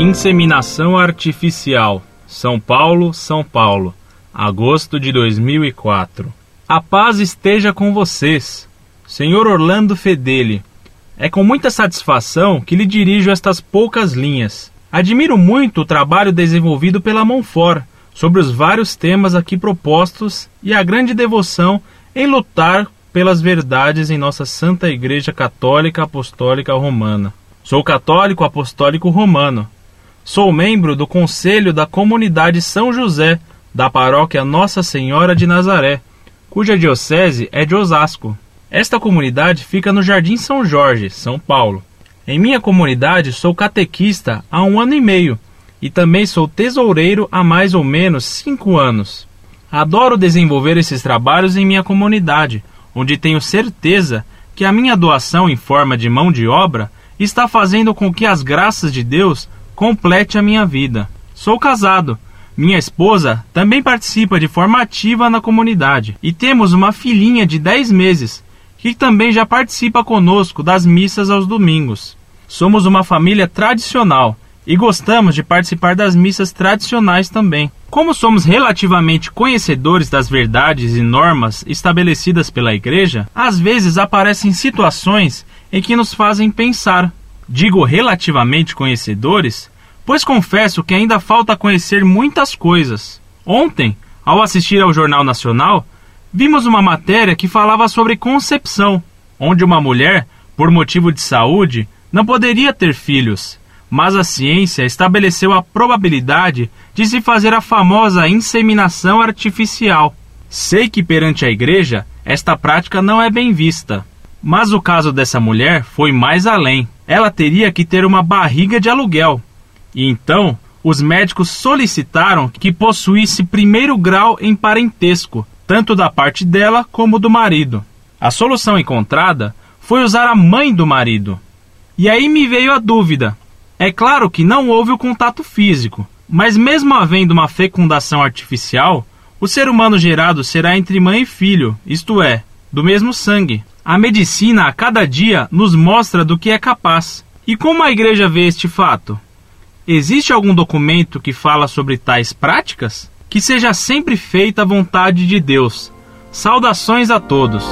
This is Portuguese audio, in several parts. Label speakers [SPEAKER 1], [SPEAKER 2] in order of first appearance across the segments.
[SPEAKER 1] Inseminação artificial. São Paulo, São Paulo, agosto de 2004. A paz esteja com vocês. Senhor Orlando Fedeli, é com muita satisfação que lhe dirijo estas poucas linhas. Admiro muito o trabalho desenvolvido pela Monfort sobre os vários temas aqui propostos e a grande devoção em lutar pelas verdades em nossa Santa Igreja Católica Apostólica Romana. Sou católico apostólico romano. Sou membro do Conselho da Comunidade São José, da paróquia Nossa Senhora de Nazaré, cuja diocese é de Osasco. Esta comunidade fica no Jardim São Jorge, São Paulo. Em minha comunidade sou catequista há um ano e meio e também sou tesoureiro há mais ou menos cinco anos. Adoro desenvolver esses trabalhos em minha comunidade, onde tenho certeza que a minha doação em forma de mão de obra está fazendo com que as graças de Deus complete a minha vida. Sou casado. Minha esposa também participa de forma ativa na comunidade e temos uma filhinha de 10 meses que também já participa conosco das missas aos domingos. Somos uma família tradicional e gostamos de participar das missas tradicionais também. Como somos relativamente conhecedores das verdades e normas estabelecidas pela Igreja, às vezes aparecem situações em que nos fazem pensar. Digo relativamente conhecedores, pois confesso que ainda falta conhecer muitas coisas. Ontem, ao assistir ao Jornal Nacional, vimos uma matéria que falava sobre concepção, onde uma mulher, por motivo de saúde, não poderia ter filhos, mas a ciência estabeleceu a probabilidade de se fazer a famosa inseminação artificial. Sei que perante a igreja esta prática não é bem vista, mas o caso dessa mulher foi mais além. Ela teria que ter uma barriga de aluguel. E então, os médicos solicitaram que possuísse primeiro grau em parentesco, tanto da parte dela como do marido. A solução encontrada foi usar a mãe do marido, e aí me veio a dúvida. É claro que não houve o contato físico, mas mesmo havendo uma fecundação artificial, o ser humano gerado será entre mãe e filho, isto é, do mesmo sangue. A medicina a cada dia nos mostra do que é capaz. E como a igreja vê este fato? Existe algum documento que fala sobre tais práticas? Que seja sempre feita a vontade de Deus. Saudações a todos.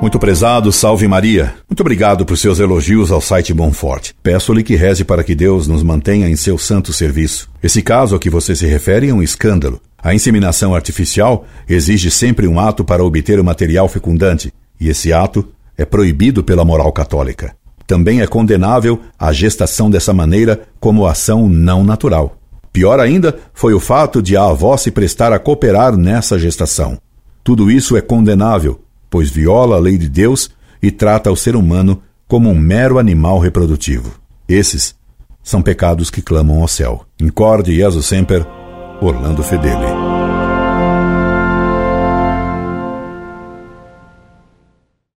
[SPEAKER 2] Muito prezado, salve Maria. Muito obrigado por seus elogios ao site Bonforte. Peço-lhe que reze para que Deus nos mantenha em seu santo serviço. Esse caso a que você se refere é um escândalo. A inseminação artificial exige sempre um ato para obter o material fecundante, e esse ato é proibido pela moral católica. Também é condenável a gestação dessa maneira como ação não natural. Pior ainda foi o fato de a avó se prestar a cooperar nessa gestação. Tudo isso é condenável pois viola a lei de Deus e trata o ser humano como um mero animal reprodutivo. Esses são pecados que clamam ao céu. Incorde Jesus Semper, Orlando Fedeli.